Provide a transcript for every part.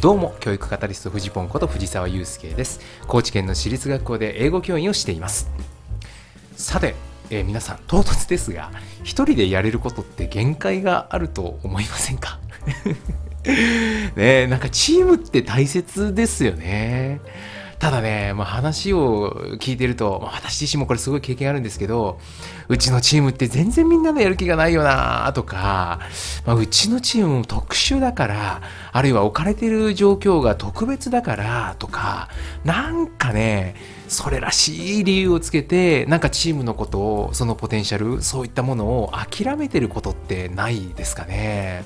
どうも教育カタリストフジポンこと藤沢祐介です。高知県の私立学校で英語教員をしています。さて、えー、皆さん唐突ですが一人でやれることって限界があると思いませんか？ねなんかチームって大切ですよね。ただね、まあ、話を聞いてると、まあ、私自身もこれすごい経験あるんですけど、うちのチームって全然みんなのやる気がないよなとか、まあ、うちのチームも特殊だから、あるいは置かれてる状況が特別だからとか、なんかね、それらしい理由をつけて、なんかチームのことを、そのポテンシャル、そういったものを諦めてることってないですかね。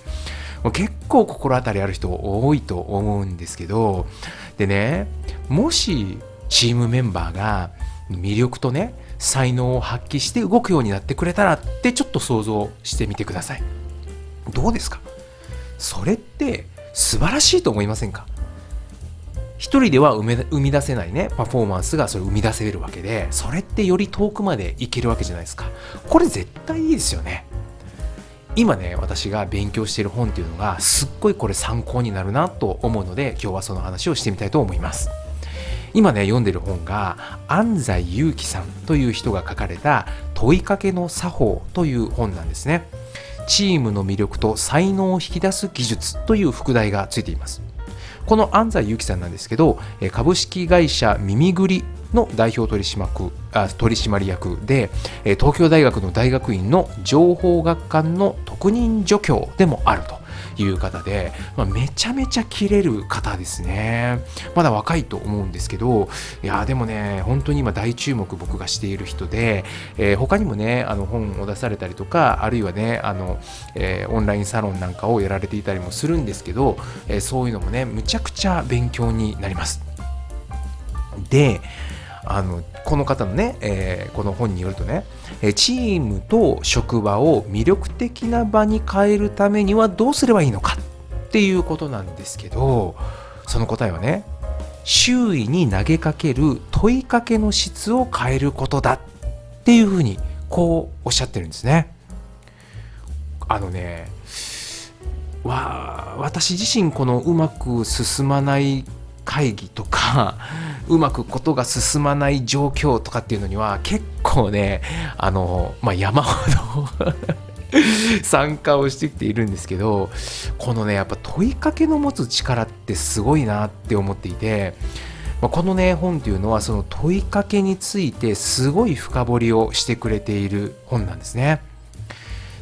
結構心当たりある人多いと思うんですけどでねもしチームメンバーが魅力とね才能を発揮して動くようになってくれたらってちょっと想像してみてください。どうですか？それって素晴らしいと思いませんか？一人では生み出せないねパフォーマンスがそれ生み出せるわけでそれってより遠くまでいけるわけじゃないですか。これ絶対いいですよね。今ね私が勉強している本っていうのがすっごいこれ参考になるなと思うので今日はその話をしてみたいと思います。今ね読んでる本が安西祐樹さんという人が書かれた問いかけの作法という本なんですね。チームの魅力と才能を引き出す技術という副題がついています。この安西祐樹さんなんですけど株式会社耳ぐりの代表取締役で東京大学の大学院の情報学館の特任助教でもあるという方で、まあ、めちゃめちゃ切れる方ですね。まだ若いと思うんですけどいやでもね本当に今大注目僕がしている人で、えー、他にもねあの本を出されたりとかあるいはねあの、えー、オンラインサロンなんかをやられていたりもするんですけど、えー、そういうのもねむちゃくちゃ勉強になります。であのこの方のね、えー、この本によるとねチームと職場を魅力的な場に変えるためにはどうすればいいのかっていうことなんですけどその答えはね周囲に投げかける問いかけの質を変えることだっていうふうにこうおっしゃってるんですね。あのねわ私自身このうまく進まない会議とかうまくことが進まない状況とかっていうのには結構ねあの、まあ、山ほど参加をしてきているんですけどこのねやっぱ問いかけの持つ力ってすごいなって思っていてこのね本っていうのはその問いかけについてすごい深掘りをしてくれている本なんですね。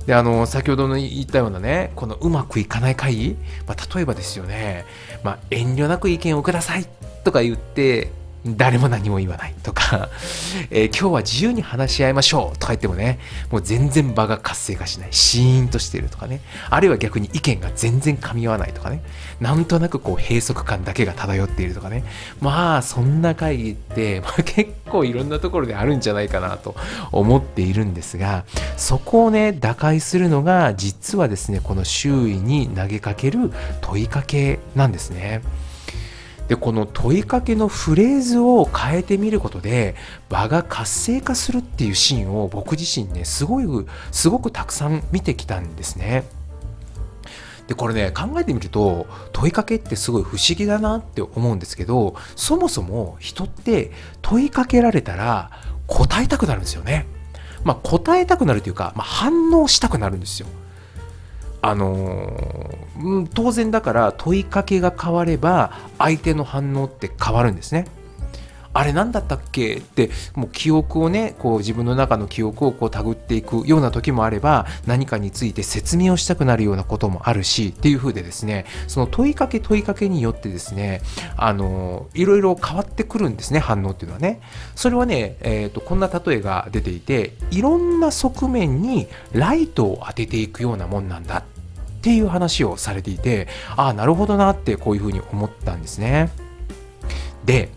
であの先ほどの言ったようなねこのうまくいかない会議、まあ、例えばですよね、まあ、遠慮なく意見をくださいとか言って誰も何も言わないとか、えー、今日は自由に話し合いましょうとか言ってもね、もう全然場が活性化しない、シーンとしてるとかね、あるいは逆に意見が全然噛み合わないとかね、なんとなくこう閉塞感だけが漂っているとかね、まあそんな会議って、まあ、結構いろんなところであるんじゃないかなと思っているんですが、そこをね、打開するのが実はですね、この周囲に投げかける問いかけなんですね。でこの問いかけのフレーズを変えてみることで場が活性化するっていうシーンを僕自身ねすごいすごくたくさん見てきたんですね。でこれね考えてみると問いかけってすごい不思議だなって思うんですけどそもそも人って問いかけられたら答えたくなるんですよね。まあ、答えたくなるというか、まあ、反応したくなるんですよ。あのー、当然だから問いかけが変われば相手の反応って変わるんですね。あれ何だったっけ？ってもう記憶をねこう自分の中の記憶をこう手繰っていくような時もあれば何かについて説明をしたくなるようなこともあるしっていう風でですねその問いかけ問いかけによってですねあのいろいろ変わってくるんですね反応っていうのはね。それはね、えーと、こんな例えが出ていていろんな側面にライトを当てていくようなもんなんだ。っていう話をされていてああなるほどなってこういうふうに思ったんですね。で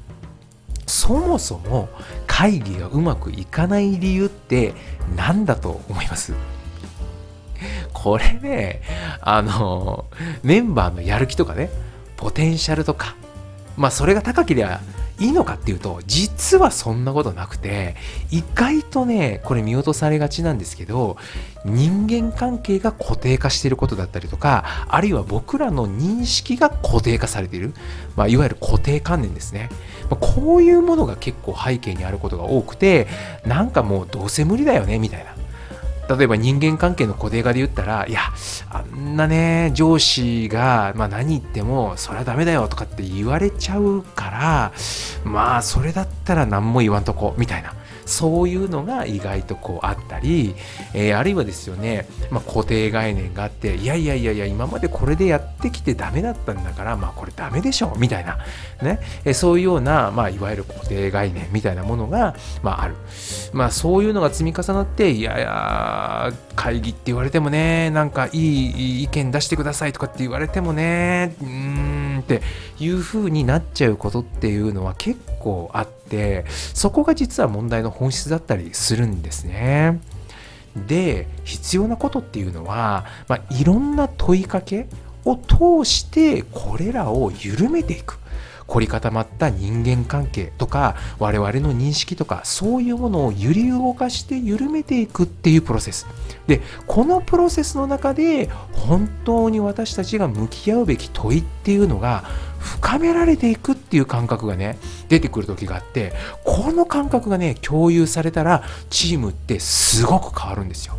そもそも会議がうまくいかない理由って何だと思います？これね、あの、メンバーのやる気とかね、ポテンシャルとか、まあそれが高ければいいのかっていうと実はそんなことなくて意外とねこれ見落とされがちなんですけど人間関係が固定化していることだったりとかあるいは僕らの認識が固定化されている、まあ、いわゆる固定観念ですね、まあ、こういうものが結構背景にあることが多くてなんかもうどうせ無理だよねみたいな。例えば人間関係の固定化で言ったら、いや、あんなね、上司が、まあ、何言っても、それはダメだよとかって言われちゃうから、まあ、それだったら何も言わんとこ、みたいな。そういうのが意外とこうあったり、えー、あるいはですよね、まあ、固定概念があっていやいやいやいや今までこれでやってきてダメだったんだからまあこれダメでしょみたいなね、えー、そういうような、まあ、いわゆる固定概念みたいなものが、まあ、ある、まあ、そういうのが積み重なっていやいや会議って言われてもねなんかいい意見出してくださいとかって言われてもねうんっていう風になっちゃうことっていうのは結構あってそこが実は問題の本質だったりするんですね。で必要なことっていうのは、まあ、いろんな問いかけを通してこれらを緩めていく凝り固まった人間関係とか我々の認識とかそういうものを揺り動かして緩めていくっていうプロセス。でこのプロセスの中で本当に私たちが向き合うべき問いっていうのが深められていくっていう感覚がね出てくる時があってこの感覚がね共有されたらチームってすごく変わるんですよ。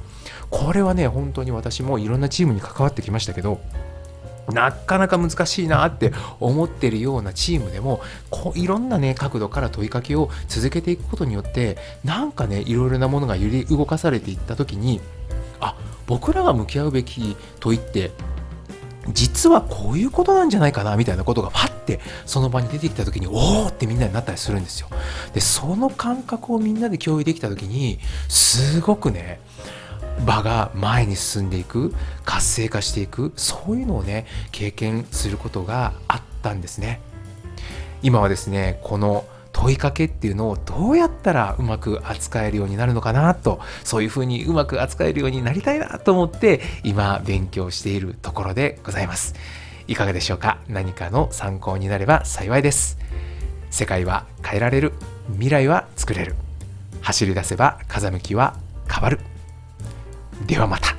これはね本当に私もいろんなチームに関わってきましたけどなかなか難しいなって思ってるようなチームでもこういろんなね角度から問いかけを続けていくことによってなんかねいろいろなものが揺り動かされていった時にあ僕らが向き合うべき問いって実はこういうことなんじゃないかなみたいなことがファってその場に出てきた時におおってみんなになったりするんですよ。でその感覚をみんなで共有できた時にすごくね場が前に進んでいく活性化していくそういうのをね経験することがあったんですね。今はですねこの問いかけっていうのをどうやったらうまく扱えるようになるのかなとそういうふうにうまく扱えるようになりたいなと思って今勉強しているところでございます。いかがでしょうか？何かの参考になれば幸いです。世界は変えられる。未来は作れる。走り出せば風向きは変わる。ではまた。